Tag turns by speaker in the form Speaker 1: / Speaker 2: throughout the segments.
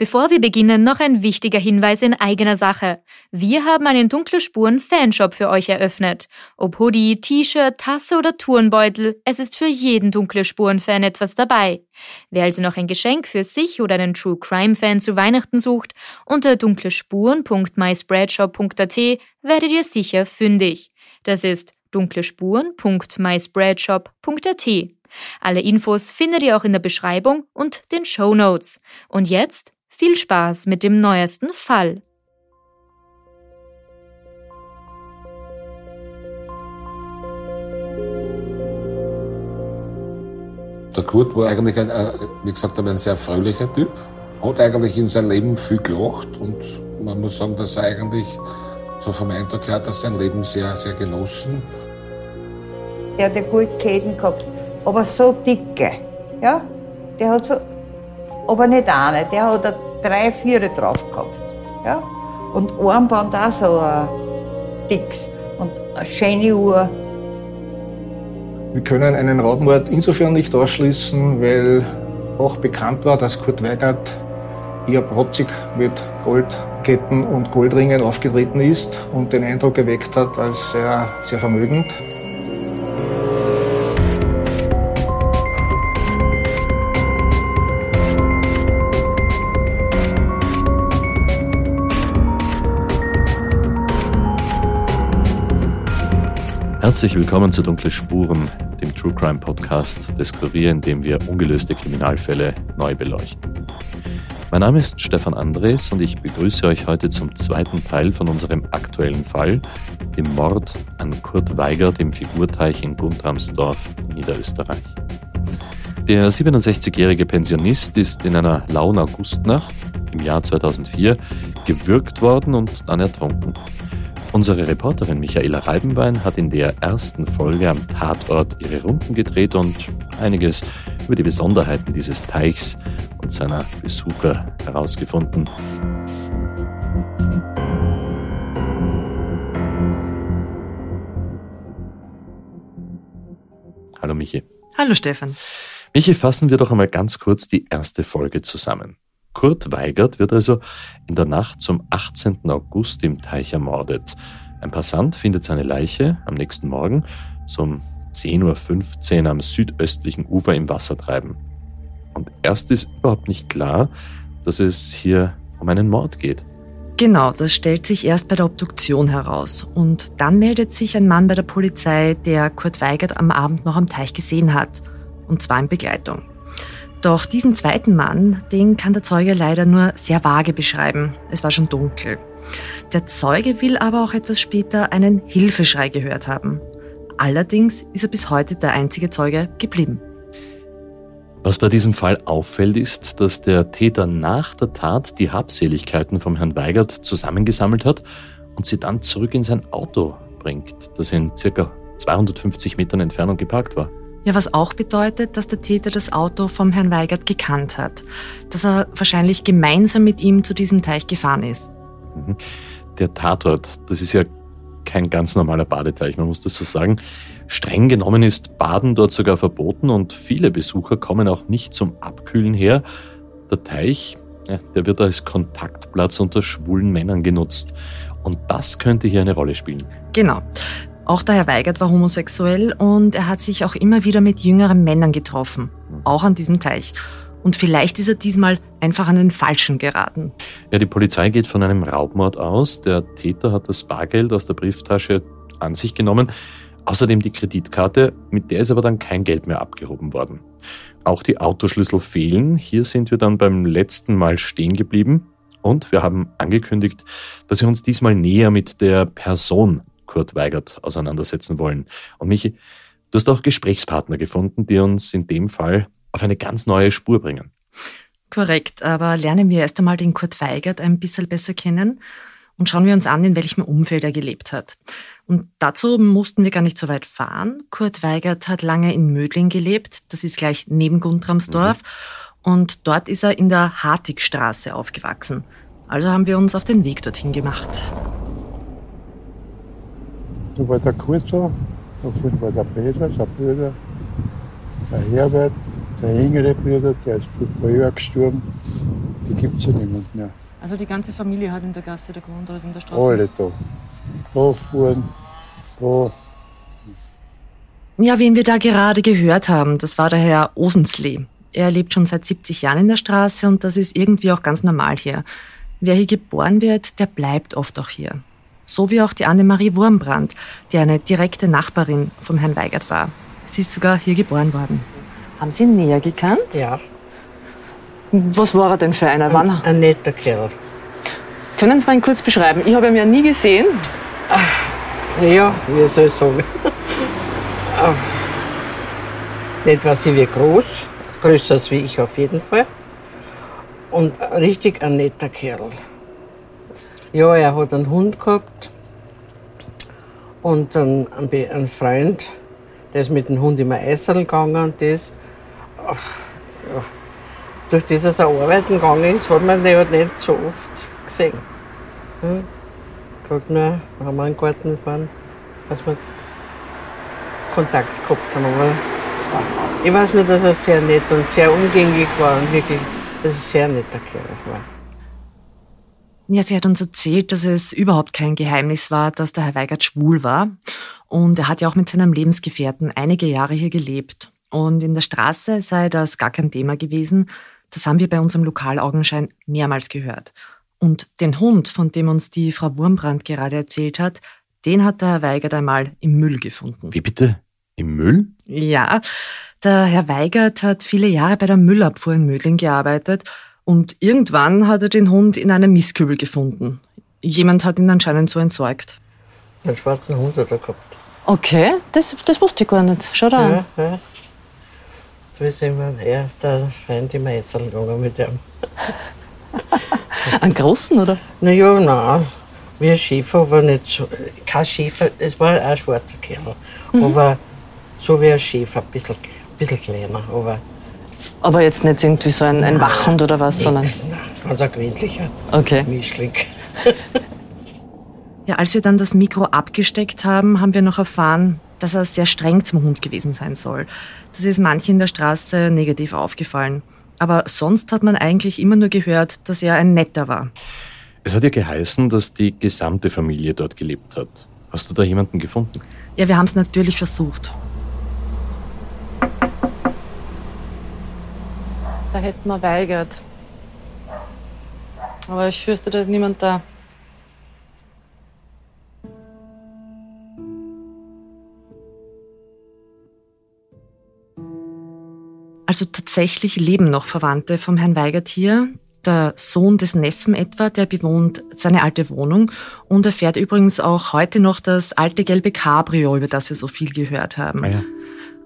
Speaker 1: Bevor wir beginnen, noch ein wichtiger Hinweis in eigener Sache. Wir haben einen Dunkle Spuren Fanshop für euch eröffnet. Ob Hoodie, T-Shirt, Tasse oder Turnbeutel, es ist für jeden Dunkle Spuren Fan etwas dabei. Wer also noch ein Geschenk für sich oder einen True Crime Fan zu Weihnachten sucht, unter dunklespuren.myspreadshop.at werdet ihr sicher fündig. Das ist dunklespuren.myspreadshop.at. Alle Infos findet ihr auch in der Beschreibung und den Show Notes. Und jetzt viel Spaß mit dem neuesten Fall.
Speaker 2: Der Kurt war eigentlich, ein, wie gesagt, ein sehr fröhlicher Typ. Hat eigentlich in seinem Leben viel gelacht und man muss sagen, dass er eigentlich, so vom Eindruck her, dass sein Leben sehr, sehr genossen.
Speaker 3: Der hat ja gut Käden gehabt, aber so dicke. Ja? Der hat so, aber nicht eine, der hat drei, vier drauf gehabt. Ja? Und Armband auch so ein dicks und eine schöne Uhr.
Speaker 4: Wir können einen Raubmord insofern nicht ausschließen, weil auch bekannt war, dass Kurt Weigert eher protzig mit Goldketten und Goldringen aufgetreten ist und den Eindruck erweckt hat, als sehr, sehr vermögend.
Speaker 5: Herzlich willkommen zu Dunkle Spuren, dem True Crime Podcast des Kurier, in dem wir ungelöste Kriminalfälle neu beleuchten. Mein Name ist Stefan Andres und ich begrüße euch heute zum zweiten Teil von unserem aktuellen Fall, dem Mord an Kurt Weigert im Figurteich in Guntramsdorf, Niederösterreich. Der 67-jährige Pensionist ist in einer lauen Augustnacht im Jahr 2004 gewürgt worden und dann ertrunken. Unsere Reporterin Michaela Reibenbein hat in der ersten Folge am Tatort ihre Runden gedreht und einiges über die Besonderheiten dieses Teichs und seiner Besucher herausgefunden. Hallo Michi.
Speaker 6: Hallo Stefan.
Speaker 5: Michi, fassen wir doch einmal ganz kurz die erste Folge zusammen. Kurt Weigert wird also in der Nacht zum 18. August im Teich ermordet. Ein Passant findet seine Leiche am nächsten Morgen so um 10.15 Uhr am südöstlichen Ufer im Wasser treiben. Und erst ist überhaupt nicht klar, dass es hier um einen Mord geht.
Speaker 6: Genau, das stellt sich erst bei der Obduktion heraus. Und dann meldet sich ein Mann bei der Polizei, der Kurt Weigert am Abend noch am Teich gesehen hat. Und zwar in Begleitung. Doch diesen zweiten Mann, den kann der Zeuge leider nur sehr vage beschreiben. Es war schon dunkel. Der Zeuge will aber auch etwas später einen Hilfeschrei gehört haben. Allerdings ist er bis heute der einzige Zeuge geblieben.
Speaker 5: Was bei diesem Fall auffällt, ist, dass der Täter nach der Tat die Habseligkeiten vom Herrn Weigert zusammengesammelt hat und sie dann zurück in sein Auto bringt, das in circa 250 Metern Entfernung geparkt war.
Speaker 6: Ja, was auch bedeutet, dass der Täter das Auto vom Herrn Weigert gekannt hat, dass er wahrscheinlich gemeinsam mit ihm zu diesem Teich gefahren ist.
Speaker 5: Mhm. Der Tatort, das ist ja kein ganz normaler Badeteich, man muss das so sagen. Streng genommen ist Baden dort sogar verboten und viele Besucher kommen auch nicht zum Abkühlen her. Der Teich, der wird als Kontaktplatz unter schwulen Männern genutzt. Und das könnte hier eine Rolle spielen.
Speaker 6: Genau. Auch der Herr Weigert war homosexuell und er hat sich auch immer wieder mit jüngeren Männern getroffen, auch an diesem Teich. Und vielleicht ist er diesmal einfach an den Falschen geraten.
Speaker 5: Ja, die Polizei geht von einem Raubmord aus. Der Täter hat das Bargeld aus der Brieftasche an sich genommen. Außerdem die Kreditkarte, mit der ist aber dann kein Geld mehr abgehoben worden. Auch die Autoschlüssel fehlen. Hier sind wir dann beim letzten Mal stehen geblieben. Und wir haben angekündigt, dass wir uns diesmal näher mit der Person Kurt Weigert auseinandersetzen wollen. Und Michi, du hast auch Gesprächspartner gefunden, die uns in dem Fall auf eine ganz neue Spur bringen.
Speaker 6: Korrekt, aber lernen wir erst einmal den Kurt Weigert ein bisschen besser kennen und schauen wir uns an, in welchem Umfeld er gelebt hat. Und dazu mussten wir gar nicht so weit fahren. Kurt Weigert hat lange in Mödling gelebt, das ist gleich neben Guntramsdorf. Mhm. Und dort ist er in der Hartigstraße aufgewachsen. Also haben wir uns auf den Weg dorthin gemacht.
Speaker 7: Da war der Kurzer, da vorne war der Peter, der Bruder, der Herbert, der jüngere Bruder, der ist vor ein paar Jahren gestorben. Die gibt es ja niemand mehr.
Speaker 6: Also die ganze Familie hat in der Gasse da gewohnt, also in der Straße?
Speaker 7: Alle da. Da fuhren, da.
Speaker 6: Ja, wen wir da gerade gehört haben, das war der Herr Osenslee. Er lebt schon seit 70 Jahren in der Straße und das ist irgendwie auch ganz normal hier. Wer hier geboren wird, der bleibt oft auch hier. So wie auch die Annemarie Wurmbrand, die eine direkte Nachbarin vom Herrn Weigert war. Sie ist sogar hier geboren worden. Haben Sie ihn näher gekannt?
Speaker 8: Ja.
Speaker 6: Was war er denn für einer?
Speaker 8: Ein, ein netter Kerl.
Speaker 6: Können Sie mal ihn kurz beschreiben? Ich habe ihn ja nie gesehen.
Speaker 8: Ach, ja, wie soll ich sagen? Nicht was sie wie groß, größer als wie ich auf jeden Fall. Und richtig ein netter Kerl. Ja, er hat einen Hund gehabt und einen, einen Freund, der ist mit dem Hund immer Eisel gegangen und das. Ach, ja. Durch das, dass er arbeiten gegangen ist, hat man ihn halt nicht so oft gesehen. Hm? Gerade nur, wenn wir im Garten waren, dass wir Kontakt gehabt haben. Aber ich weiß nur, dass er sehr nett und sehr umgänglich war und wirklich das ist ein sehr netter Kerl war.
Speaker 6: Ja, sie hat uns erzählt, dass es überhaupt kein Geheimnis war, dass der Herr Weigert schwul war. Und er hat ja auch mit seinem Lebensgefährten einige Jahre hier gelebt. Und in der Straße sei das gar kein Thema gewesen. Das haben wir bei unserem Lokalaugenschein mehrmals gehört. Und den Hund, von dem uns die Frau Wurmbrand gerade erzählt hat, den hat der Herr Weigert einmal im Müll gefunden.
Speaker 5: Wie bitte? Im Müll?
Speaker 6: Ja, der Herr Weigert hat viele Jahre bei der Müllabfuhr in Mödling gearbeitet und irgendwann hat er den Hund in einem Mistkübel gefunden. Jemand hat ihn anscheinend so entsorgt.
Speaker 8: Einen schwarzen Hund hat er gehabt.
Speaker 6: Okay, das, das wusste ich gar nicht. Schau da an. Ja, ja.
Speaker 8: Da ist immer er, der Freund immer Esel gegangen mit ihm.
Speaker 6: Einen großen, oder?
Speaker 8: Naja, nein. Wie ein Schäfer, aber nicht so. Kein Schäfer, es war auch ein schwarzer Kerl. Mhm. Aber so wie ein Schäfer, ein bisschen bisschen kleiner, aber.
Speaker 6: Aber jetzt nicht irgendwie so ein, ein Wachhund oder was, sondern.
Speaker 8: Nein, ganz ein gewöhnlicher
Speaker 6: okay.
Speaker 8: Mischling.
Speaker 6: ja, als wir dann das Mikro abgesteckt haben, haben wir noch erfahren, dass er sehr streng zum Hund gewesen sein soll. Das ist manchen in der Straße negativ aufgefallen. Aber sonst hat man eigentlich immer nur gehört, dass er ein netter war.
Speaker 5: Es hat ja geheißen, dass die gesamte Familie dort gelebt hat. Hast du da jemanden gefunden?
Speaker 6: Ja, wir haben es natürlich versucht. Da hätten wir weigert. Aber ich fürchte, da ist niemand da. Also tatsächlich leben noch Verwandte vom Herrn Weigert hier. Der Sohn des Neffen etwa, der bewohnt seine alte Wohnung und er fährt übrigens auch heute noch das alte gelbe Cabrio, über das wir so viel gehört haben. Ah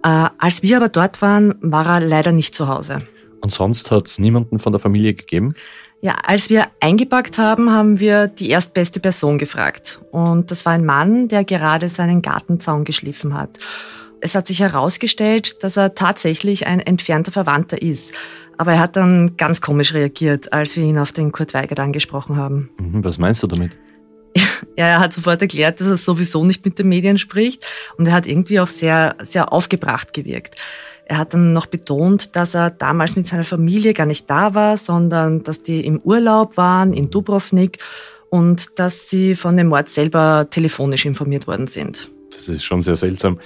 Speaker 6: ja. äh, als wir aber dort waren, war er leider nicht zu Hause.
Speaker 5: Und sonst hat es niemanden von der Familie gegeben?
Speaker 6: Ja, als wir eingepackt haben, haben wir die erstbeste Person gefragt. Und das war ein Mann, der gerade seinen Gartenzaun geschliffen hat. Es hat sich herausgestellt, dass er tatsächlich ein entfernter Verwandter ist. Aber er hat dann ganz komisch reagiert, als wir ihn auf den Kurt Weigert angesprochen haben.
Speaker 5: Mhm, was meinst du damit?
Speaker 6: Ja, er hat sofort erklärt, dass er sowieso nicht mit den Medien spricht. Und er hat irgendwie auch sehr, sehr aufgebracht gewirkt. Er hat dann noch betont, dass er damals mit seiner Familie gar nicht da war, sondern dass die im Urlaub waren in Dubrovnik und dass sie von dem Mord selber telefonisch informiert worden sind.
Speaker 5: Das ist schon sehr seltsam.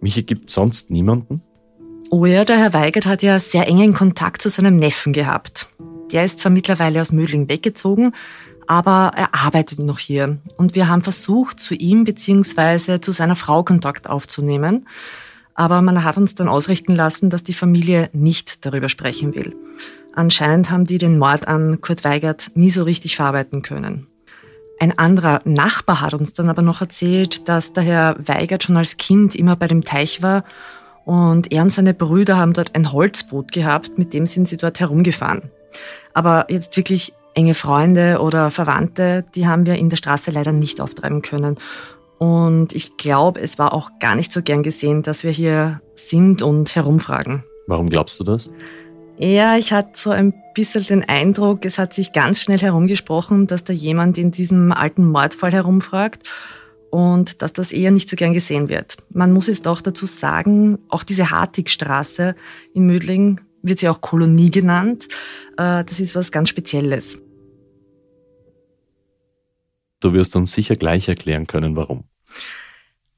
Speaker 5: Michi, gibt sonst niemanden?
Speaker 6: Oh ja, der Herr Weigert hat ja sehr engen Kontakt zu seinem Neffen gehabt. Der ist zwar mittlerweile aus Mödling weggezogen, aber er arbeitet noch hier. Und wir haben versucht, zu ihm bzw. zu seiner Frau Kontakt aufzunehmen aber man hat uns dann ausrichten lassen, dass die Familie nicht darüber sprechen will. Anscheinend haben die den Mord an Kurt Weigert nie so richtig verarbeiten können. Ein anderer Nachbar hat uns dann aber noch erzählt, dass der Herr Weigert schon als Kind immer bei dem Teich war und er und seine Brüder haben dort ein Holzboot gehabt, mit dem sind sie dort herumgefahren. Aber jetzt wirklich enge Freunde oder Verwandte, die haben wir in der Straße leider nicht auftreiben können. Und ich glaube, es war auch gar nicht so gern gesehen, dass wir hier sind und herumfragen.
Speaker 5: Warum glaubst du das?
Speaker 6: Ja, ich hatte so ein bisschen den Eindruck, es hat sich ganz schnell herumgesprochen, dass da jemand in diesem alten Mordfall herumfragt und dass das eher nicht so gern gesehen wird. Man muss jetzt auch dazu sagen, auch diese Hartigstraße in Mödling wird sie auch Kolonie genannt. Äh, das ist was ganz Spezielles.
Speaker 5: Du wirst uns sicher gleich erklären können, warum.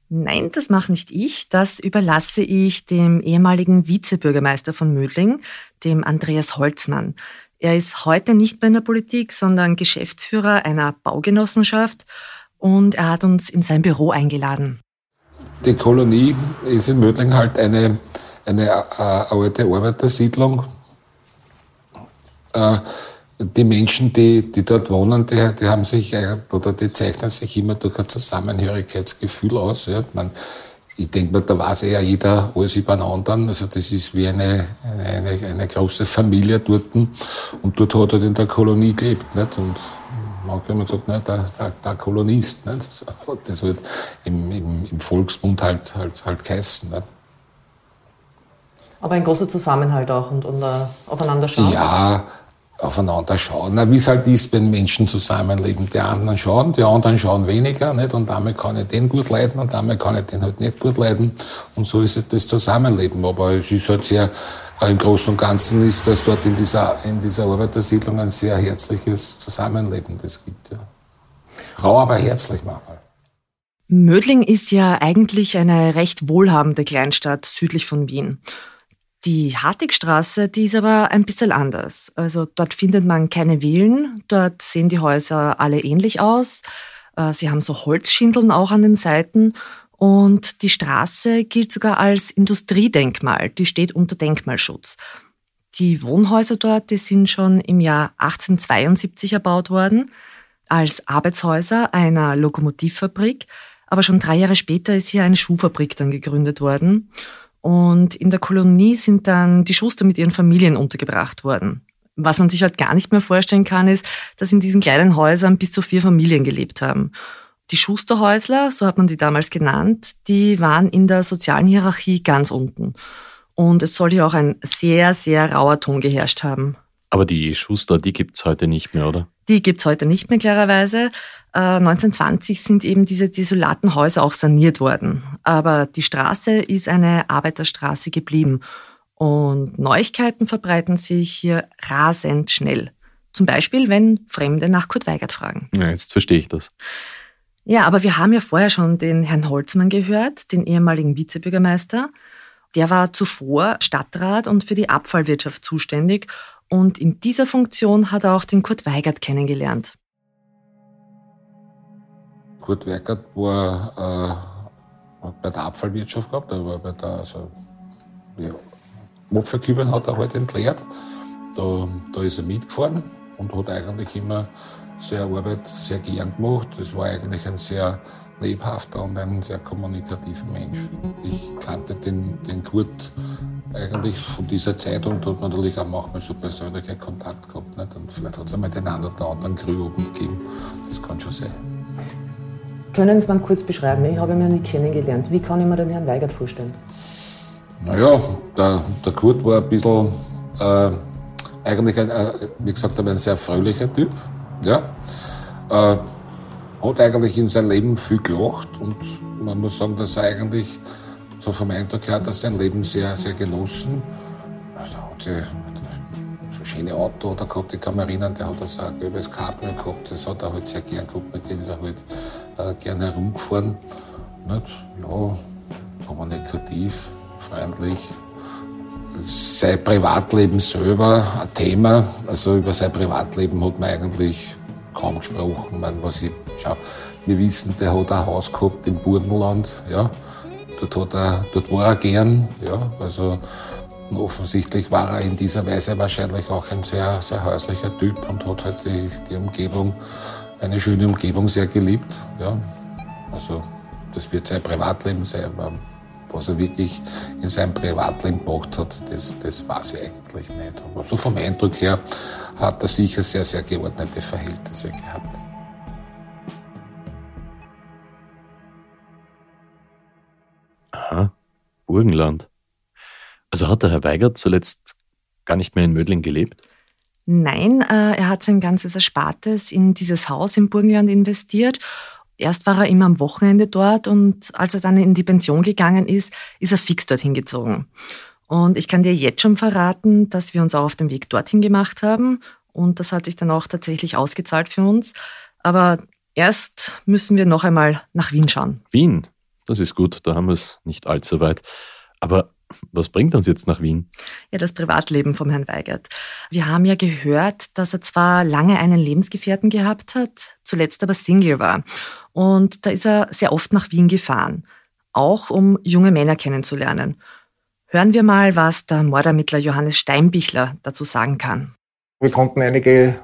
Speaker 6: Nein, das mache nicht ich. Das überlasse ich dem ehemaligen Vizebürgermeister von Mödling, dem Andreas Holzmann. Er ist heute nicht mehr in der Politik, sondern Geschäftsführer einer Baugenossenschaft und er hat uns in sein Büro eingeladen.
Speaker 2: Die Kolonie ist in Mödling halt eine, eine äh, alte Arbeitersiedlung. Äh, die Menschen, die, die dort wohnen, die, die haben sich oder die zeichnen sich immer durch ein Zusammenhörigkeitsgefühl aus. Ja. Man, ich denke mal, da weiß ja jeder alles über den anderen. Also das ist wie eine, eine, eine große Familie dort. Und dort hat er in der Kolonie gelebt. Nicht? Und manche haben gesagt, ne, der, der, der Kolonist. Nicht? Das wird im, im, im Volksmund halt, halt, halt geheißen. Nicht?
Speaker 6: Aber ein großer Zusammenhalt auch und, und uh, aufeinander schauen?
Speaker 2: Ja, aufeinander schauen. Wie es halt ist, wenn Menschen zusammenleben. Die anderen schauen, die anderen schauen weniger. Nicht? Und damit kann ich den gut leiden und damit kann ich den halt nicht gut leiden. Und so ist halt das Zusammenleben. Aber es ist halt sehr, im Großen und Ganzen ist das dort in dieser, in dieser Arbeitersiedlung ein sehr herzliches Zusammenleben, das gibt. Ja. Rau, aber herzlich manchmal.
Speaker 6: Mödling ist ja eigentlich eine recht wohlhabende Kleinstadt südlich von Wien. Die Hartigstraße, die ist aber ein bisschen anders. Also dort findet man keine Villen, dort sehen die Häuser alle ähnlich aus. Äh, sie haben so Holzschindeln auch an den Seiten und die Straße gilt sogar als Industriedenkmal, die steht unter Denkmalschutz. Die Wohnhäuser dort, die sind schon im Jahr 1872 erbaut worden, als Arbeitshäuser einer Lokomotivfabrik. Aber schon drei Jahre später ist hier eine Schuhfabrik dann gegründet worden. Und in der Kolonie sind dann die Schuster mit ihren Familien untergebracht worden. Was man sich halt gar nicht mehr vorstellen kann, ist, dass in diesen kleinen Häusern bis zu vier Familien gelebt haben. Die Schusterhäusler, so hat man die damals genannt, die waren in der sozialen Hierarchie ganz unten. Und es soll hier auch ein sehr, sehr rauer Ton geherrscht haben.
Speaker 5: Aber die Schuster, die gibt's heute nicht mehr, oder?
Speaker 6: Die gibt's heute nicht mehr, klarerweise. 1920 äh, sind eben diese desolaten Häuser auch saniert worden. Aber die Straße ist eine Arbeiterstraße geblieben. Und Neuigkeiten verbreiten sich hier rasend schnell. Zum Beispiel, wenn Fremde nach Kurt Weigert fragen.
Speaker 5: Ja, jetzt verstehe ich das.
Speaker 6: Ja, aber wir haben ja vorher schon den Herrn Holzmann gehört, den ehemaligen Vizebürgermeister. Der war zuvor Stadtrat und für die Abfallwirtschaft zuständig. Und in dieser Funktion hat er auch den Kurt Weigert kennengelernt.
Speaker 2: Kurt Weigert war äh, bei der Abfallwirtschaft gehabt, er war bei der, also, ja, hat er halt entleert. Da, da ist er mitgefahren und hat eigentlich immer seine Arbeit sehr gern gemacht. Es war eigentlich ein sehr lebhafter und ein sehr kommunikativer Mensch. Ich kannte den, den Kurt eigentlich von dieser Zeit und hat natürlich auch manchmal so persönlichen Kontakt gehabt. Nicht? Und vielleicht hat es einmal den einen oder anderen Grü oben gegeben. Das kann schon sein.
Speaker 6: Können Sie mal kurz beschreiben? Ich habe ihn ja nicht kennengelernt. Wie kann ich mir den Herrn Weigert vorstellen?
Speaker 2: Naja, der, der Kurt war ein bisschen, äh, eigentlich, ein, äh, wie gesagt, ein sehr fröhlicher Typ. Ja. Äh, hat eigentlich in seinem Leben viel gelacht und man muss sagen, dass er eigentlich so vom Eindruck her, dass sein Leben sehr, sehr genossen. Also hat sie so schöne Auto oder gehabt, man erinnern, der hat das auch gelbes Cabrio gehabt, das hat er halt sehr gern gehabt, mit dem ist er halt äh, gern herumgefahren. Nicht? Ja, kommunikativ, freundlich. Sein Privatleben selber ein Thema, also über sein Privatleben hat man eigentlich kaum gesprochen. Man, was ich, schau, wir wissen, der hat ein Haus gehabt im Burgenland. Ja. Dort, hat er, dort war er gern. Ja. Also, offensichtlich war er in dieser Weise wahrscheinlich auch ein sehr, sehr häuslicher Typ und hat halt die, die Umgebung, eine schöne Umgebung sehr geliebt. Ja. Also das wird sein Privatleben sein, Was er wirklich in seinem Privatleben gemacht hat, das, das weiß ich eigentlich nicht. Aber so vom Eindruck her hat er sicher sehr, sehr geordnete Verhältnisse gehabt.
Speaker 5: Aha, Burgenland. Also hat der Herr Weigert zuletzt gar nicht mehr in Mödling gelebt?
Speaker 6: Nein, äh, er hat sein ganzes Erspartes in dieses Haus im Burgenland investiert Erst war er immer am Wochenende dort und als er dann in die Pension gegangen ist, ist er fix dorthin gezogen. Und ich kann dir jetzt schon verraten, dass wir uns auch auf den Weg dorthin gemacht haben und das hat sich dann auch tatsächlich ausgezahlt für uns. Aber erst müssen wir noch einmal nach Wien schauen.
Speaker 5: Wien, das ist gut, da haben wir es nicht allzu weit. Aber was bringt uns jetzt nach Wien?
Speaker 6: Ja, das Privatleben vom Herrn Weigert. Wir haben ja gehört, dass er zwar lange einen Lebensgefährten gehabt hat, zuletzt aber Single war. Und da ist er sehr oft nach Wien gefahren, auch um junge Männer kennenzulernen. Hören wir mal, was der Mordermittler Johannes Steinbichler dazu sagen kann.
Speaker 4: Wir konnten einige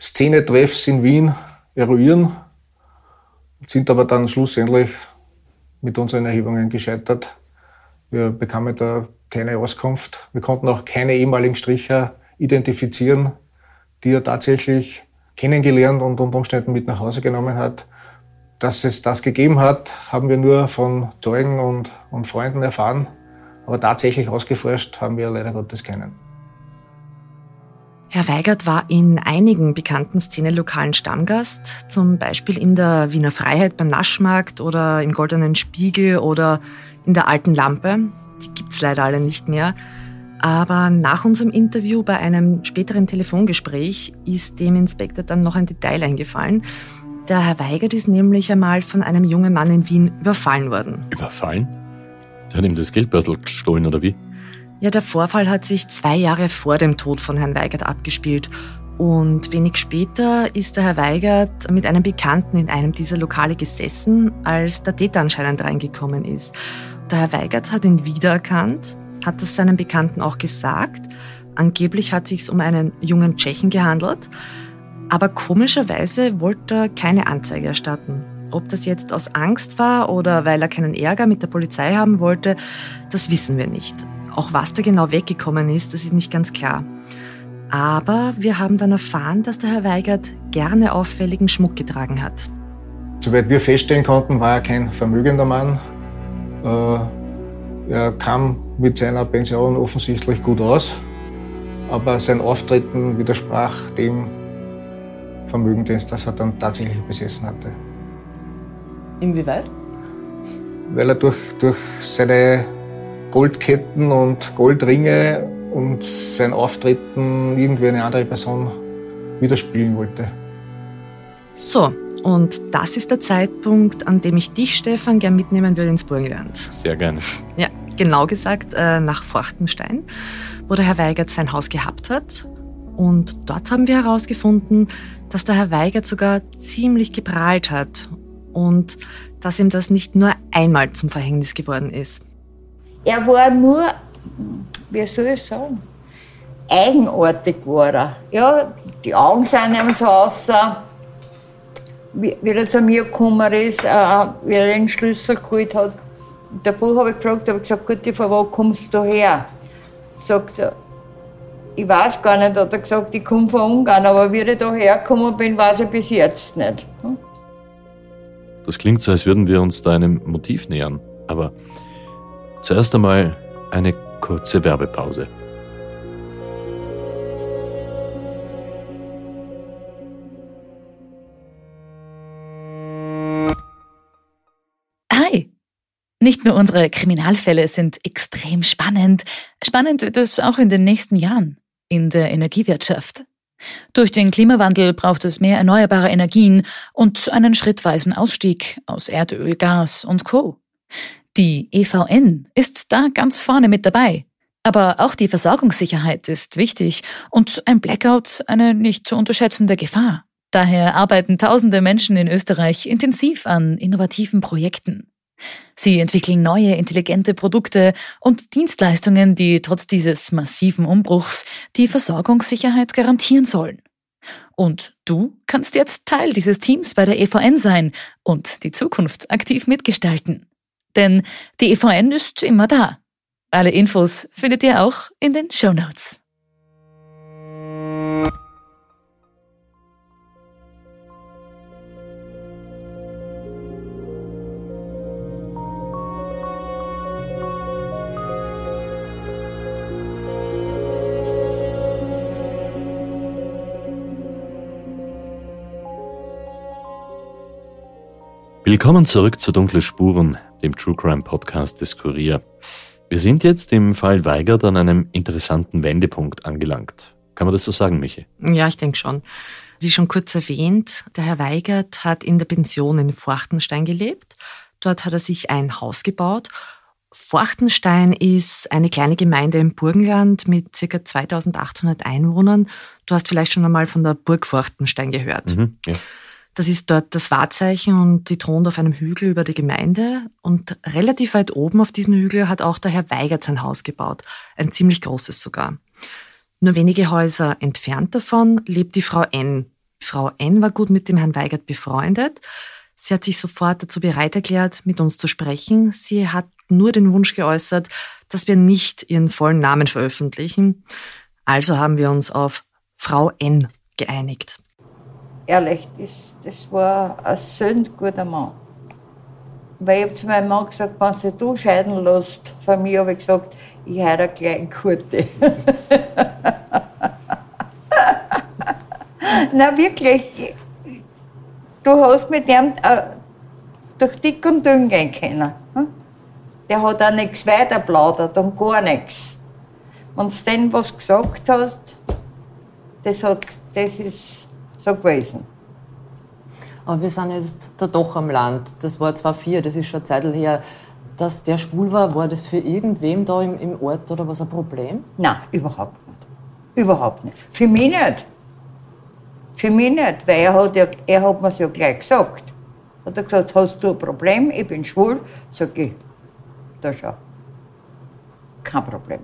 Speaker 4: Szenetreffs in Wien eruieren, sind aber dann schlussendlich mit unseren Erhebungen gescheitert. Wir bekamen da keine Auskunft. Wir konnten auch keine ehemaligen Stricher identifizieren, die er tatsächlich kennengelernt und unter Umständen mit nach Hause genommen hat. Dass es das gegeben hat, haben wir nur von Zeugen und, und Freunden erfahren. Aber tatsächlich ausgeforscht haben wir leider Gottes keinen.
Speaker 6: Herr Weigert war in einigen bekannten Szenelokalen Stammgast, zum Beispiel in der Wiener Freiheit beim Naschmarkt oder im Goldenen Spiegel oder in der alten Lampe. Die gibt's leider alle nicht mehr. Aber nach unserem Interview bei einem späteren Telefongespräch ist dem Inspektor dann noch ein Detail eingefallen, der Herr Weigert ist nämlich einmal von einem jungen Mann in Wien überfallen worden.
Speaker 5: Überfallen? Der hat ihm das Geldbörsel gestohlen, oder wie?
Speaker 6: Ja, der Vorfall hat sich zwei Jahre vor dem Tod von Herrn Weigert abgespielt. Und wenig später ist der Herr Weigert mit einem Bekannten in einem dieser Lokale gesessen, als der Täter anscheinend reingekommen ist. Der Herr Weigert hat ihn wiedererkannt, hat es seinem Bekannten auch gesagt. Angeblich hat es sich um einen jungen Tschechen gehandelt. Aber komischerweise wollte er keine Anzeige erstatten. Ob das jetzt aus Angst war oder weil er keinen Ärger mit der Polizei haben wollte, das wissen wir nicht. Auch was da genau weggekommen ist, das ist nicht ganz klar. Aber wir haben dann erfahren, dass der Herr Weigert gerne auffälligen Schmuck getragen hat.
Speaker 4: Soweit wir feststellen konnten, war er kein vermögender Mann. Äh, er kam mit seiner Pension offensichtlich gut aus, aber sein Auftreten widersprach dem, Vermögen, das er dann tatsächlich besessen hatte.
Speaker 6: Inwieweit?
Speaker 4: Weil er durch, durch seine Goldketten und Goldringe und sein Auftreten irgendwie eine andere Person widerspiegeln wollte.
Speaker 6: So, und das ist der Zeitpunkt, an dem ich dich, Stefan, gern mitnehmen würde ins Burgenland.
Speaker 5: Sehr gerne.
Speaker 6: Ja, genau gesagt äh, nach Forchtenstein, wo der Herr Weigert sein Haus gehabt hat. Und dort haben wir herausgefunden, dass der Herr Weigert sogar ziemlich geprahlt hat und dass ihm das nicht nur einmal zum Verhängnis geworden ist.
Speaker 3: Er war nur, wie soll ich sagen, eigenartig war er. Ja, die Augen sind ihm so außer, wie, wie er zu mir gekommen ist, äh, wie er den Schlüssel geholt hat. Davor habe ich gefragt, habe gesagt, gut, von wo kommst du her? Sagt er, ich weiß gar nicht, hat er gesagt, ich komme von Ungarn, aber wie ich da hergekommen bin, weiß ich bis jetzt nicht. Hm?
Speaker 5: Das klingt so, als würden wir uns da einem Motiv nähern. Aber zuerst einmal eine kurze Werbepause.
Speaker 9: Nicht nur unsere Kriminalfälle sind extrem spannend, spannend wird es auch in den nächsten Jahren in der Energiewirtschaft. Durch den Klimawandel braucht es mehr erneuerbare Energien und einen schrittweisen Ausstieg aus Erdöl, Gas und Co. Die EVN ist da ganz vorne mit dabei. Aber auch die Versorgungssicherheit ist wichtig und ein Blackout eine nicht zu unterschätzende Gefahr. Daher arbeiten tausende Menschen in Österreich intensiv an innovativen Projekten. Sie entwickeln neue, intelligente Produkte und Dienstleistungen, die trotz dieses massiven Umbruchs die Versorgungssicherheit garantieren sollen. Und du kannst jetzt Teil dieses Teams bei der EVN sein und die Zukunft aktiv mitgestalten. Denn die EVN ist immer da. Alle Infos findet ihr auch in den Show Notes.
Speaker 5: Willkommen zurück zu Dunkle Spuren, dem True Crime Podcast des Kurier. Wir sind jetzt im Fall Weigert an einem interessanten Wendepunkt angelangt. Kann man das so sagen, Michi?
Speaker 6: Ja, ich denke schon. Wie schon kurz erwähnt, der Herr Weigert hat in der Pension in Forchtenstein gelebt. Dort hat er sich ein Haus gebaut. Forchtenstein ist eine kleine Gemeinde im Burgenland mit ca. 2800 Einwohnern. Du hast vielleicht schon einmal von der Burg Forchtenstein gehört.
Speaker 5: Mhm, ja.
Speaker 6: Das ist dort das Wahrzeichen und die thront auf einem Hügel über der Gemeinde. Und relativ weit oben auf diesem Hügel hat auch der Herr Weigert sein Haus gebaut. Ein ziemlich großes sogar. Nur wenige Häuser entfernt davon lebt die Frau N. Frau N war gut mit dem Herrn Weigert befreundet. Sie hat sich sofort dazu bereit erklärt, mit uns zu sprechen. Sie hat nur den Wunsch geäußert, dass wir nicht ihren vollen Namen veröffentlichen. Also haben wir uns auf Frau N geeinigt
Speaker 3: ehrlich, das, das war ein sünd guter Mann. Weil ich habe zu meinem Mann gesagt, wenn du scheiden lässt, von mir habe ich gesagt, ich heirate gleich eine Kurte. Na wirklich, du hast mit dem äh, durch dick und dünn gehen können. Hm? Der hat auch nichts weiterplaudert und gar nichts. Wenn du denn was gesagt hast, das, hat, das ist so gewesen.
Speaker 10: Aber wir sind jetzt da doch am Land. Das war zwar vier, das ist schon eine Zeit her. Dass der schwul war, war das für irgendwem da im, im Ort oder was ein Problem?
Speaker 3: Nein, überhaupt nicht. Überhaupt nicht. Für mich nicht. Für mich nicht, weil er hat, ja, er hat mir ja gleich gesagt. Hat er gesagt, hast du ein Problem, ich bin schwul? Sag ich, da schau. Kein Problem.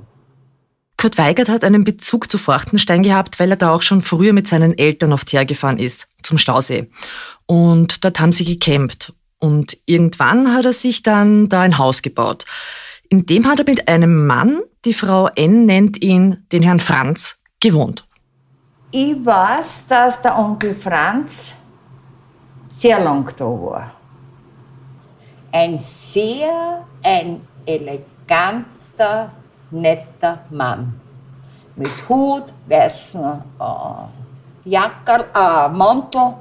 Speaker 6: Kurt Weigert hat einen Bezug zu Forchtenstein gehabt, weil er da auch schon früher mit seinen Eltern oft hergefahren ist, zum Stausee. Und dort haben sie gecampt. Und irgendwann hat er sich dann da ein Haus gebaut. In dem hat er mit einem Mann, die Frau N nennt ihn den Herrn Franz, gewohnt.
Speaker 3: Ich weiß, dass der Onkel Franz sehr lang da war. Ein sehr, ein eleganter, netter Mann. Mit Hut, weißen äh, Jackerl, äh, Mantel.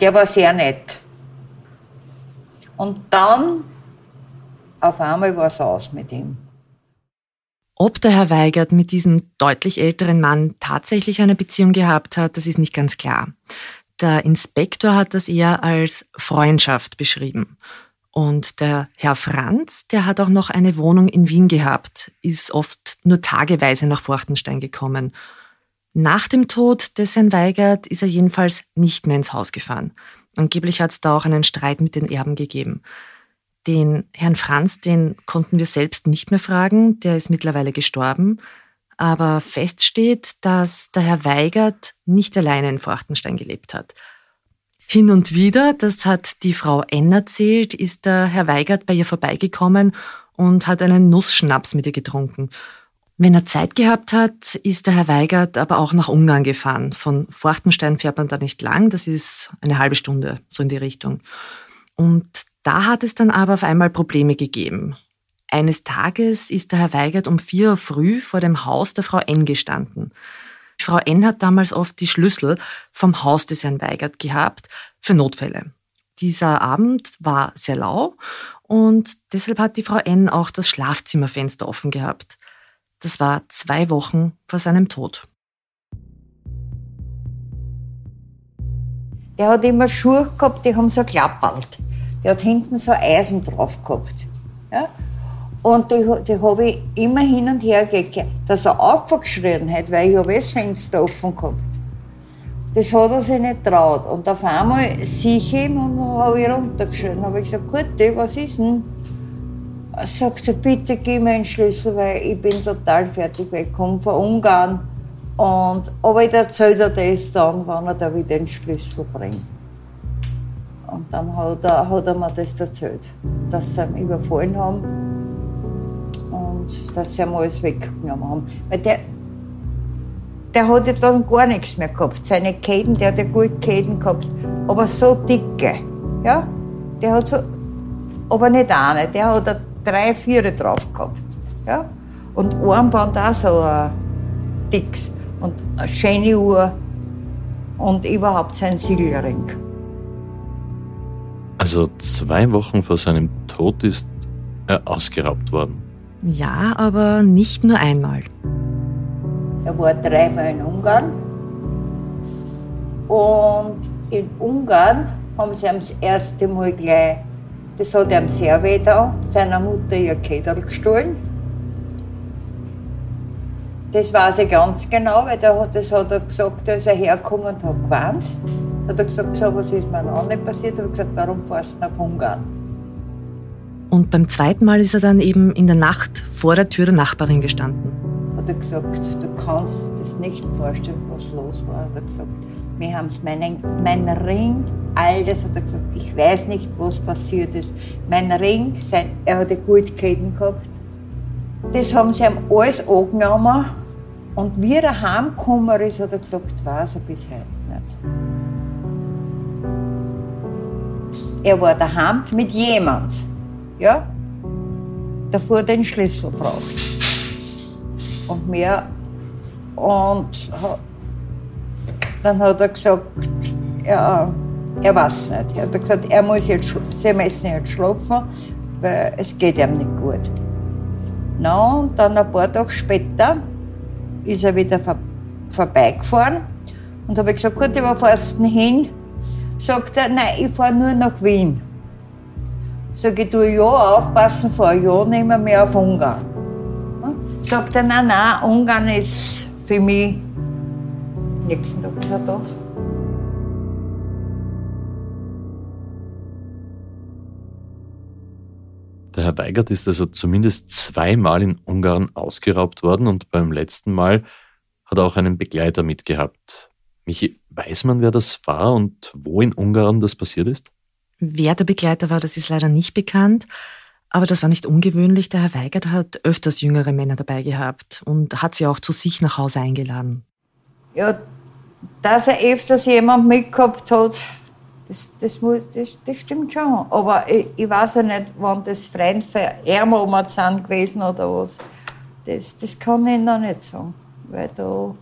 Speaker 3: Der war sehr nett. Und dann, auf einmal war es aus mit ihm.
Speaker 6: Ob der Herr Weigert mit diesem deutlich älteren Mann tatsächlich eine Beziehung gehabt hat, das ist nicht ganz klar. Der Inspektor hat das eher als Freundschaft beschrieben. Und der Herr Franz, der hat auch noch eine Wohnung in Wien gehabt, ist oft nur tageweise nach Forchtenstein gekommen. Nach dem Tod des Herrn Weigert ist er jedenfalls nicht mehr ins Haus gefahren. Angeblich hat es da auch einen Streit mit den Erben gegeben. Den Herrn Franz, den konnten wir selbst nicht mehr fragen, der ist mittlerweile gestorben. Aber fest steht, dass der Herr Weigert nicht alleine in Forchtenstein gelebt hat. Hin und wieder, das hat die Frau N erzählt, ist der Herr Weigert bei ihr vorbeigekommen und hat einen Nussschnaps mit ihr getrunken. Wenn er Zeit gehabt hat, ist der Herr Weigert aber auch nach Ungarn gefahren. Von Forchtenstein fährt man da nicht lang, das ist eine halbe Stunde, so in die Richtung. Und da hat es dann aber auf einmal Probleme gegeben. Eines Tages ist der Herr Weigert um vier Uhr früh vor dem Haus der Frau N gestanden. Frau N hat damals oft die Schlüssel vom Haus des Herrn Weigert gehabt für Notfälle. Dieser Abend war sehr lau und deshalb hat die Frau N auch das Schlafzimmerfenster offen gehabt. Das war zwei Wochen vor seinem Tod.
Speaker 3: Der hat immer Schuhe gehabt, die haben so klappert. Der hat hinten so Eisen drauf gehabt. Ja? Und die, die habe ich immer hin und her gekehrt, dass er aufgeschrien hat, weil ich habe das Fenster offen gehabt. Das hat er sich nicht traut. Und auf einmal sehe ich ihn und dann habe ich runtergeschrien. habe ich gesagt, gut, was ist denn? Er sagte, bitte gib mir einen Schlüssel, weil ich bin total fertig, weil ich komme von Ungarn. Und, aber ich erzähle dir das dann, wenn er da wieder den Schlüssel bringt. Und dann hat er, hat er mir das erzählt, dass sie ihn überfallen haben dass sie ihm alles weggenommen haben. Weil der, der hat ja dann gar nichts mehr gehabt. Seine Käden, der hat ja gut Käden gehabt, aber so dicke. Ja? Der hat so, aber nicht eine, der hat drei, vier drauf gehabt. Ja? Und Armband auch so ein dicks und eine schöne Uhr und überhaupt sein Siegelring.
Speaker 5: Also zwei Wochen vor seinem Tod ist er ausgeraubt worden.
Speaker 6: Ja, aber nicht nur einmal.
Speaker 3: Er war dreimal in Ungarn. Und in Ungarn haben sie ihm das erste Mal gleich, das hat ihm sehr weh da, seiner Mutter ihr Keder gestohlen. Das weiß ich ganz genau, weil der das hat er gesagt, da ist er hergekommen und hat gewarnt. Hat er gesagt, so was ist mir noch nicht passiert. Hat gesagt, warum fährst du nach Ungarn?
Speaker 6: Und beim zweiten Mal ist er dann eben in der Nacht vor der Tür der Nachbarin gestanden.
Speaker 3: Hat er gesagt, du kannst das nicht vorstellen, was los war. Hat er gesagt, wir haben es, meinen, mein Ring, alles, hat er gesagt, ich weiß nicht, was passiert ist. Mein Ring, sein, er hatte Goldketten gehabt. Das haben sie ihm alles angenommen. Und wie er heimgekommen ist, hat er gesagt, weiß er bis heute nicht. Er war daheim mit jemand, ja, davor den Schlüssel braucht. Und mehr. Und dann hat er gesagt, ja, er weiß nicht. Er hat gesagt, er muss jetzt, sie müssen jetzt schlafen, weil es geht ihm nicht gut. No, und dann ein paar Tage später ist er wieder vor, vorbeigefahren und habe gesagt, gut, wo fährst du hin? Sagt er, nein, ich fahre nur nach Wien. Sag ich, du ja, aufpassen, fahr ja nicht mehr, mehr auf Ungarn. Sagt er, nein, nein, Ungarn ist für mich. Nächsten Tag ist er tot.
Speaker 5: Der Herr Weigert ist also zumindest zweimal in Ungarn ausgeraubt worden und beim letzten Mal hat er auch einen Begleiter mitgehabt. Michi, weiß man, wer das war und wo in Ungarn das passiert ist?
Speaker 6: Wer der Begleiter war, das ist leider nicht bekannt. Aber das war nicht ungewöhnlich. Der Herr Weigert hat öfters jüngere Männer dabei gehabt und hat sie auch zu sich nach Hause eingeladen.
Speaker 3: Ja, dass er öfters jemand mitgehabt hat, das, das, muss, das, das stimmt schon. Aber ich, ich weiß ja nicht, wann das Freund für Ärmer sind gewesen oder was. Das, das kann ich noch nicht sagen. Weil da,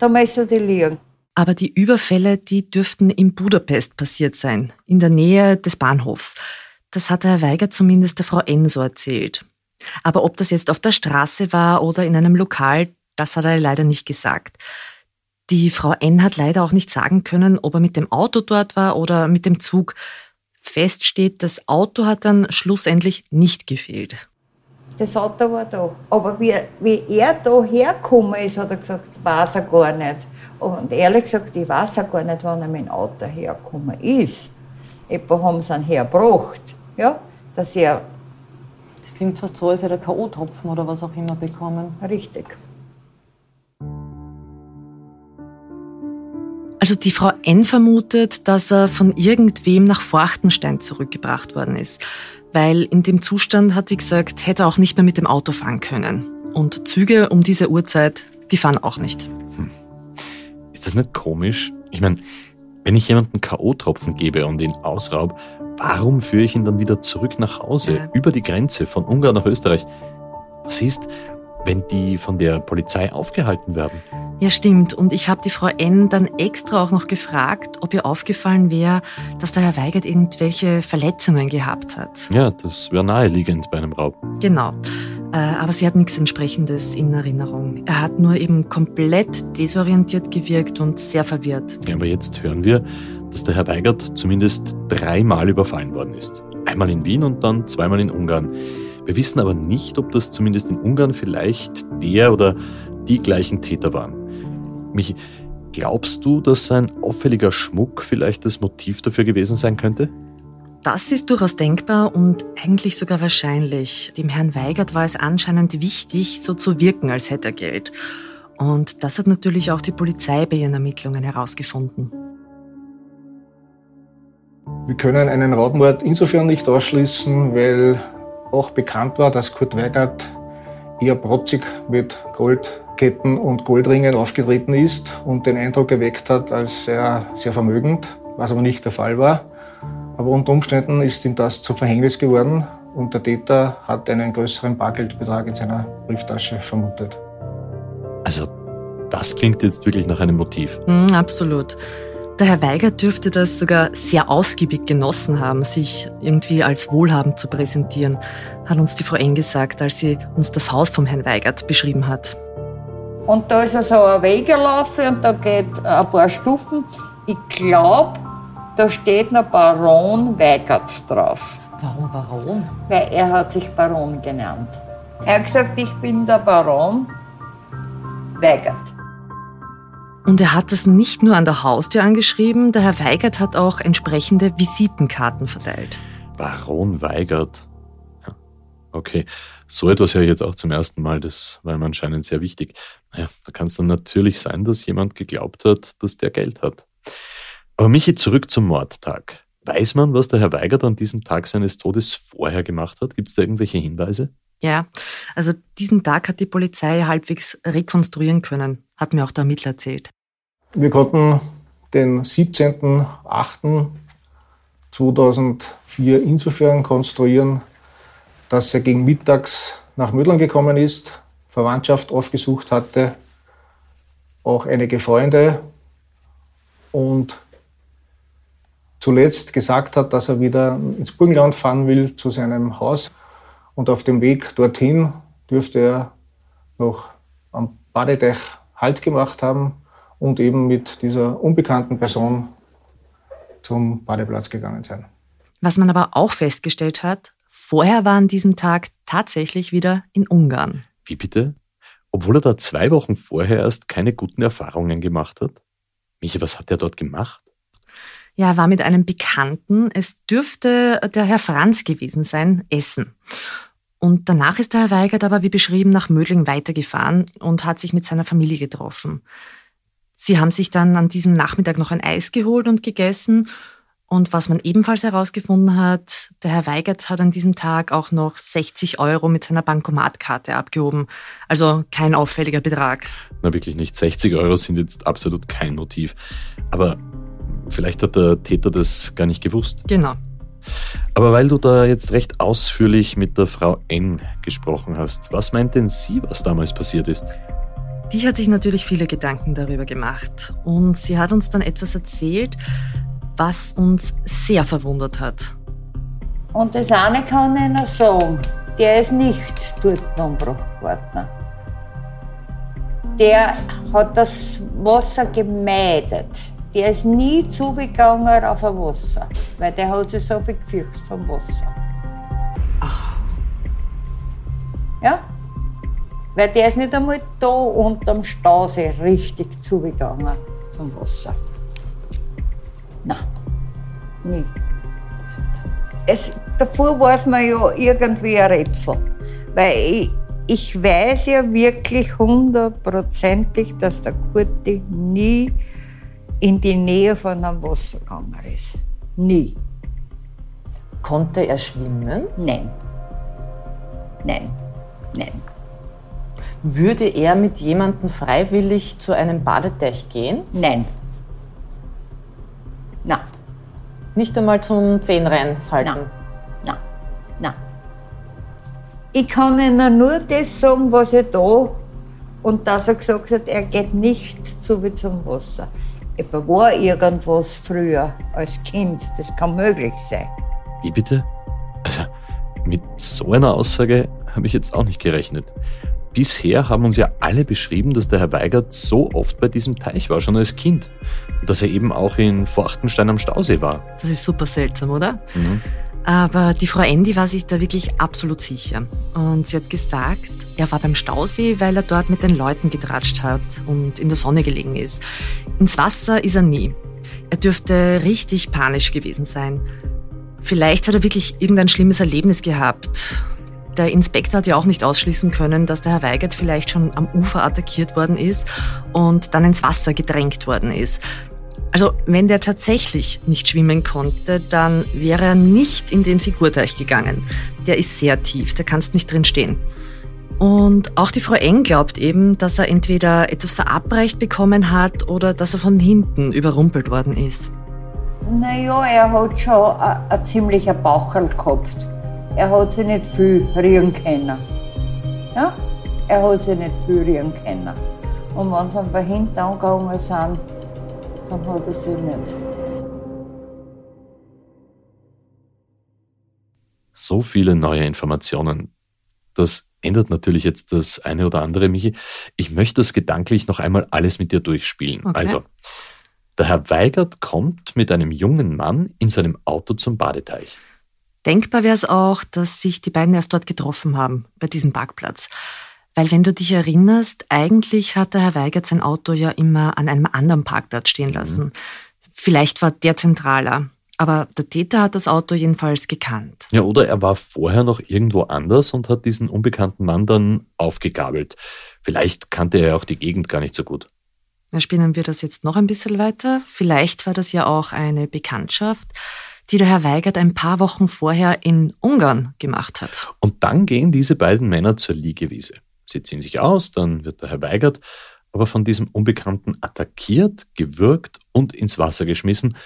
Speaker 3: da müssen die liegen.
Speaker 6: Aber die Überfälle, die dürften in Budapest passiert sein, in der Nähe des Bahnhofs. Das hat Herr Weiger zumindest der Frau N so erzählt. Aber ob das jetzt auf der Straße war oder in einem Lokal, das hat er leider nicht gesagt. Die Frau N hat leider auch nicht sagen können, ob er mit dem Auto dort war oder mit dem Zug. Fest steht, das Auto hat dann schlussendlich nicht gefehlt.
Speaker 3: Das Auto war da. Aber wie, wie er da hergekommen ist, hat er gesagt, weiß er gar nicht. Und ehrlich gesagt, ich weiß ja gar nicht, wann er mit dem Auto hergekommen ist. Etwa haben sie ihn hergebracht. Ja, dass er.
Speaker 10: Das klingt fast so, als hätte er K.O.-Tropfen oder was auch immer bekommen.
Speaker 3: Richtig.
Speaker 6: Also die Frau N vermutet, dass er von irgendwem nach Forchtenstein zurückgebracht worden ist. Weil in dem Zustand, hat sie gesagt, hätte er auch nicht mehr mit dem Auto fahren können. Und Züge um diese Uhrzeit, die fahren auch nicht. Hm.
Speaker 5: Ist das nicht komisch? Ich meine, wenn ich jemanden K.O.-Tropfen gebe und ihn ausraub, warum führe ich ihn dann wieder zurück nach Hause, ja. über die Grenze von Ungarn nach Österreich? Was ist, wenn die von der Polizei aufgehalten werden?
Speaker 6: Ja, stimmt. Und ich habe die Frau N dann extra auch noch gefragt, ob ihr aufgefallen wäre, dass der Herr Weigert irgendwelche Verletzungen gehabt hat.
Speaker 5: Ja, das wäre naheliegend bei einem Raub.
Speaker 6: Genau. Äh, aber sie hat nichts entsprechendes in Erinnerung. Er hat nur eben komplett desorientiert gewirkt und sehr verwirrt.
Speaker 5: Ja, aber jetzt hören wir, dass der Herr Weigert zumindest dreimal überfallen worden ist. Einmal in Wien und dann zweimal in Ungarn. Wir wissen aber nicht, ob das zumindest in Ungarn vielleicht der oder die gleichen Täter waren. Michi, glaubst du, dass ein auffälliger Schmuck vielleicht das Motiv dafür gewesen sein könnte?
Speaker 6: Das ist durchaus denkbar und eigentlich sogar wahrscheinlich. Dem Herrn Weigert war es anscheinend wichtig, so zu wirken, als hätte er Geld. Und das hat natürlich auch die Polizei bei ihren Ermittlungen herausgefunden.
Speaker 4: Wir können einen Raubmord insofern nicht ausschließen, weil auch bekannt war, dass Kurt Weigert eher protzig mit Goldketten und Goldringen aufgetreten ist und den Eindruck erweckt hat, als er sehr vermögend, was aber nicht der Fall war. Aber unter Umständen ist ihm das zum Verhängnis geworden und der Täter hat einen größeren Bargeldbetrag in seiner Brieftasche vermutet.
Speaker 5: Also, das klingt jetzt wirklich nach einem Motiv.
Speaker 6: Mm, absolut. Der Herr Weiger dürfte das sogar sehr ausgiebig genossen haben, sich irgendwie als wohlhabend zu präsentieren, hat uns die Frau Eng gesagt, als sie uns das Haus vom Herrn Weigert beschrieben hat.
Speaker 3: Und da ist so ein Weg gelaufen und da geht ein paar Stufen. Ich glaube, da steht noch Baron Weigert drauf.
Speaker 10: Warum Baron?
Speaker 3: Weil er hat sich Baron genannt. Er hat gesagt, ich bin der Baron Weigert.
Speaker 6: Und er hat das nicht nur an der Haustür angeschrieben, der Herr Weigert hat auch entsprechende Visitenkarten verteilt.
Speaker 5: Baron Weigert. Okay, so etwas höre ich jetzt auch zum ersten Mal, das war ihm anscheinend sehr wichtig. Naja, da kann es dann natürlich sein, dass jemand geglaubt hat, dass der Geld hat. Aber Michi, zurück zum Mordtag. Weiß man, was der Herr Weigert an diesem Tag seines Todes vorher gemacht hat? Gibt es da irgendwelche Hinweise?
Speaker 6: Ja, also diesen Tag hat die Polizei halbwegs rekonstruieren können, hat mir auch der Ermittler erzählt.
Speaker 4: Wir konnten den 17.08.2004 insofern konstruieren, dass er gegen mittags nach Mödling gekommen ist, Verwandtschaft aufgesucht hatte, auch einige Freunde und zuletzt gesagt hat, dass er wieder ins Burgenland fahren will zu seinem Haus. Und auf dem Weg dorthin dürfte er noch am Badeteich Halt gemacht haben und eben mit dieser unbekannten Person zum Badeplatz gegangen sein.
Speaker 6: Was man aber auch festgestellt hat, vorher war an diesem Tag tatsächlich wieder in Ungarn.
Speaker 5: Wie bitte? Obwohl er da zwei Wochen vorher erst keine guten Erfahrungen gemacht hat? Michi, was hat er dort gemacht?
Speaker 6: Ja, er war mit einem Bekannten, es dürfte der Herr Franz gewesen sein, essen. Und danach ist der Herr Weigert aber, wie beschrieben, nach Mödling weitergefahren und hat sich mit seiner Familie getroffen. Sie haben sich dann an diesem Nachmittag noch ein Eis geholt und gegessen. Und was man ebenfalls herausgefunden hat, der Herr Weigert hat an diesem Tag auch noch 60 Euro mit seiner Bankomatkarte abgehoben. Also kein auffälliger Betrag.
Speaker 5: Na wirklich nicht. 60 Euro sind jetzt absolut kein Motiv. Aber vielleicht hat der Täter das gar nicht gewusst.
Speaker 6: Genau.
Speaker 5: Aber weil du da jetzt recht ausführlich mit der Frau N gesprochen hast, was meint denn sie, was damals passiert ist?
Speaker 6: Die hat sich natürlich viele Gedanken darüber gemacht. Und sie hat uns dann etwas erzählt, was uns sehr verwundert hat.
Speaker 3: Und das eine kann ich noch sagen, der ist nicht dort worden. Der hat das Wasser gemeidet. Der ist nie zugegangen auf ein Wasser, weil der hat sich so viel gefürchtet vom Wasser. Ja? Weil der ist nicht einmal da unterm Stausee richtig zugegangen zum Wasser. Nein, nie. Es, davor war es mir ja irgendwie ein Rätsel. Weil ich, ich weiß ja wirklich hundertprozentig, dass der Kurti nie in die Nähe von einem Wasser gegangen ist. Nie.
Speaker 10: Konnte er schwimmen?
Speaker 3: Nein. Nein. Nein.
Speaker 10: Würde er mit jemandem freiwillig zu einem Badeteich gehen?
Speaker 3: Nein. Na,
Speaker 10: Nicht einmal zum Zehen reinhalten?
Speaker 3: na, na. Ich kann Ihnen nur das sagen, was er da und dass er gesagt hat, er geht nicht zu wie zum Wasser. Aber war irgendwas früher als Kind, das kann möglich sein.
Speaker 5: Wie bitte? Also, mit so einer Aussage habe ich jetzt auch nicht gerechnet. Bisher haben uns ja alle beschrieben, dass der Herr Weigert so oft bei diesem Teich war, schon als Kind. Und dass er eben auch in Forchtenstein am Stausee war.
Speaker 6: Das ist super seltsam, oder?
Speaker 5: Mhm.
Speaker 6: Aber die Frau Andy war sich da wirklich absolut sicher. Und sie hat gesagt, er war beim Stausee, weil er dort mit den Leuten getratscht hat und in der Sonne gelegen ist. Ins Wasser ist er nie. Er dürfte richtig panisch gewesen sein. Vielleicht hat er wirklich irgendein schlimmes Erlebnis gehabt. Der Inspektor hat ja auch nicht ausschließen können, dass der Herr Weigert vielleicht schon am Ufer attackiert worden ist und dann ins Wasser gedrängt worden ist. Also wenn der tatsächlich nicht schwimmen konnte, dann wäre er nicht in den Figurteich gegangen. Der ist sehr tief, da kannst nicht drin stehen. Und auch die Frau Eng glaubt eben, dass er entweder etwas verabreicht bekommen hat oder dass er von hinten überrumpelt worden ist.
Speaker 3: Naja, er hat schon ein ziemlicher Baucherl gehabt. Er hat sich nicht viel rühren können. Ja? Er hat sich nicht viel rühren können. Und wenn sie ihm von hinten angegangen sind, dann hat er sich nicht.
Speaker 5: So viele neue Informationen. Das ändert natürlich jetzt das eine oder andere, Michi. Ich möchte das gedanklich noch einmal alles mit dir durchspielen. Okay. Also, der Herr Weigert kommt mit einem jungen Mann in seinem Auto zum Badeteich.
Speaker 6: Denkbar wäre es auch, dass sich die beiden erst dort getroffen haben, bei diesem Parkplatz. Weil wenn du dich erinnerst, eigentlich hat der Herr Weigert sein Auto ja immer an einem anderen Parkplatz stehen lassen. Mhm. Vielleicht war der zentraler. Aber der Täter hat das Auto jedenfalls gekannt.
Speaker 5: Ja, oder er war vorher noch irgendwo anders und hat diesen unbekannten Mann dann aufgegabelt. Vielleicht kannte er auch die Gegend gar nicht so gut.
Speaker 6: Ja, spinnen wir das jetzt noch ein bisschen weiter. Vielleicht war das ja auch eine Bekanntschaft, die der Herr Weigert ein paar Wochen vorher in Ungarn gemacht hat.
Speaker 5: Und dann gehen diese beiden Männer zur Liegewiese. Sie ziehen sich aus, dann wird der Herr Weigert aber von diesem Unbekannten attackiert, gewürgt und ins Wasser geschmissen.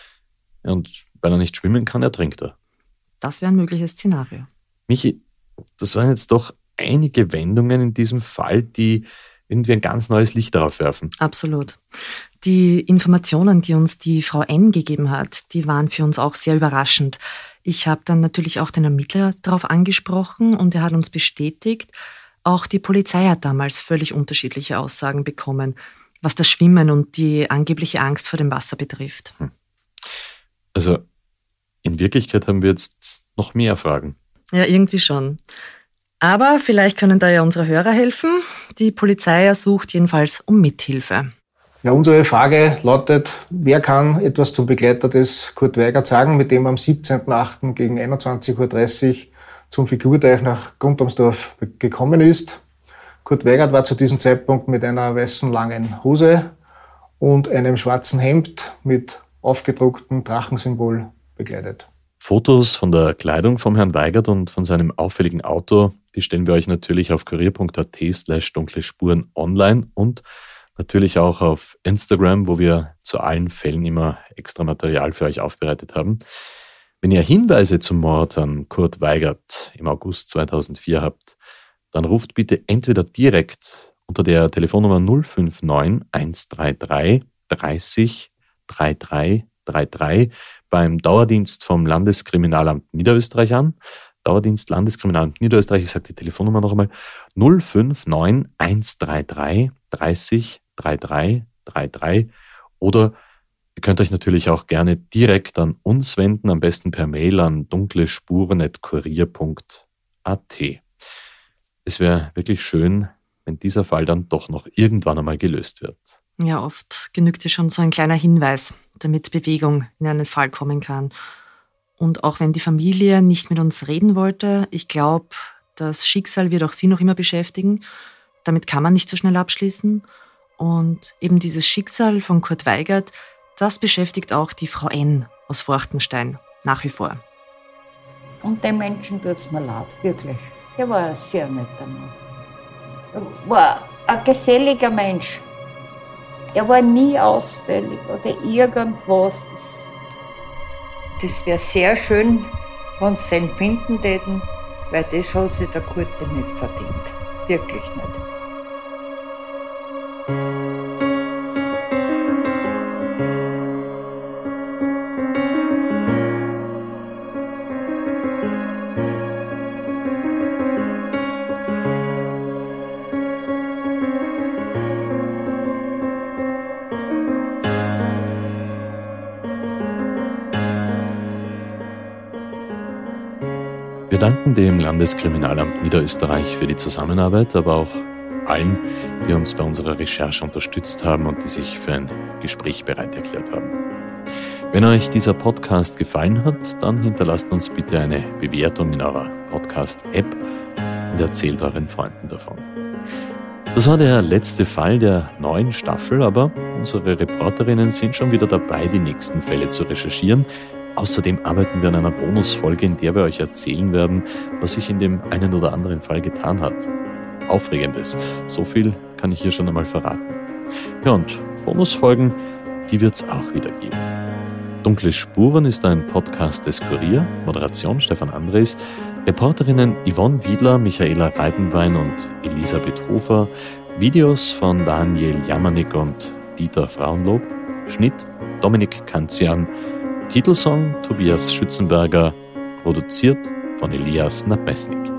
Speaker 5: Und weil er nicht schwimmen kann, ertrinkt er.
Speaker 6: Das wäre ein mögliches Szenario.
Speaker 5: Michi, das waren jetzt doch einige Wendungen in diesem Fall, die irgendwie ein ganz neues Licht darauf werfen.
Speaker 6: Absolut. Die Informationen, die uns die Frau N gegeben hat, die waren für uns auch sehr überraschend. Ich habe dann natürlich auch den Ermittler darauf angesprochen und er hat uns bestätigt, auch die Polizei hat damals völlig unterschiedliche Aussagen bekommen, was das Schwimmen und die angebliche Angst vor dem Wasser betrifft. Hm.
Speaker 5: Also in Wirklichkeit haben wir jetzt noch mehr Fragen.
Speaker 6: Ja, irgendwie schon. Aber vielleicht können da ja unsere Hörer helfen. Die Polizei ersucht jedenfalls um Mithilfe.
Speaker 4: Ja, unsere Frage lautet, wer kann etwas zum Begleiter des Kurt Weigert sagen, mit dem am 17.08. gegen 21.30 Uhr zum Figurteich nach Grundamsdorf gekommen ist. Kurt Weigert war zu diesem Zeitpunkt mit einer weißen langen Hose und einem schwarzen Hemd mit aufgedrucktem Drachensymbol bekleidet.
Speaker 5: Fotos von der Kleidung vom Herrn Weigert und von seinem auffälligen Auto, die stellen wir euch natürlich auf kurier.at slash dunkle Spuren online und natürlich auch auf Instagram, wo wir zu allen Fällen immer extra Material für euch aufbereitet haben. Wenn ihr Hinweise zum Mord an Kurt Weigert im August 2004 habt, dann ruft bitte entweder direkt unter der Telefonnummer 059 133 30 33 33 beim Dauerdienst vom Landeskriminalamt Niederösterreich an. Dauerdienst Landeskriminalamt Niederösterreich, ich sage die Telefonnummer noch einmal, 059 133 30 33 33 oder Ihr könnt euch natürlich auch gerne direkt an uns wenden, am besten per Mail an dunklespuren.kurier.at. Es wäre wirklich schön, wenn dieser Fall dann doch noch irgendwann einmal gelöst wird.
Speaker 6: Ja, oft genügt ja schon so ein kleiner Hinweis, damit Bewegung in einen Fall kommen kann. Und auch wenn die Familie nicht mit uns reden wollte, ich glaube, das Schicksal wird auch sie noch immer beschäftigen. Damit kann man nicht so schnell abschließen. Und eben dieses Schicksal von Kurt Weigert das beschäftigt auch die Frau N. aus Forchtenstein nach wie vor.
Speaker 3: Und den Menschen tut es mir leid, wirklich. Der war ein sehr netter Mann. War ein geselliger Mensch. Er war nie ausfällig oder irgendwas. Das, das wäre sehr schön, wenn sie den finden täten, weil das hat sich der Kurte nicht verdient. Wirklich nicht.
Speaker 5: Danken dem Landeskriminalamt Niederösterreich für die Zusammenarbeit, aber auch allen, die uns bei unserer Recherche unterstützt haben und die sich für ein Gespräch bereit erklärt haben. Wenn euch dieser Podcast gefallen hat, dann hinterlasst uns bitte eine Bewertung in eurer Podcast-App und erzählt euren Freunden davon. Das war der letzte Fall der neuen Staffel, aber unsere Reporterinnen sind schon wieder dabei, die nächsten Fälle zu recherchieren. Außerdem arbeiten wir an einer Bonusfolge, in der wir euch erzählen werden, was sich in dem einen oder anderen Fall getan hat. Aufregendes. So viel kann ich hier schon einmal verraten. Ja, und Bonusfolgen, die wird es auch wieder geben. Dunkle Spuren ist ein Podcast des Kurier, Moderation Stefan Andres, Reporterinnen Yvonne Wiedler, Michaela Reibenwein und Elisabeth Hofer, Videos von Daniel Jamanik und Dieter Frauenlob, Schnitt Dominik Kanzian, Titelsong Tobias Schützenberger, produziert von Elias Nabesnik.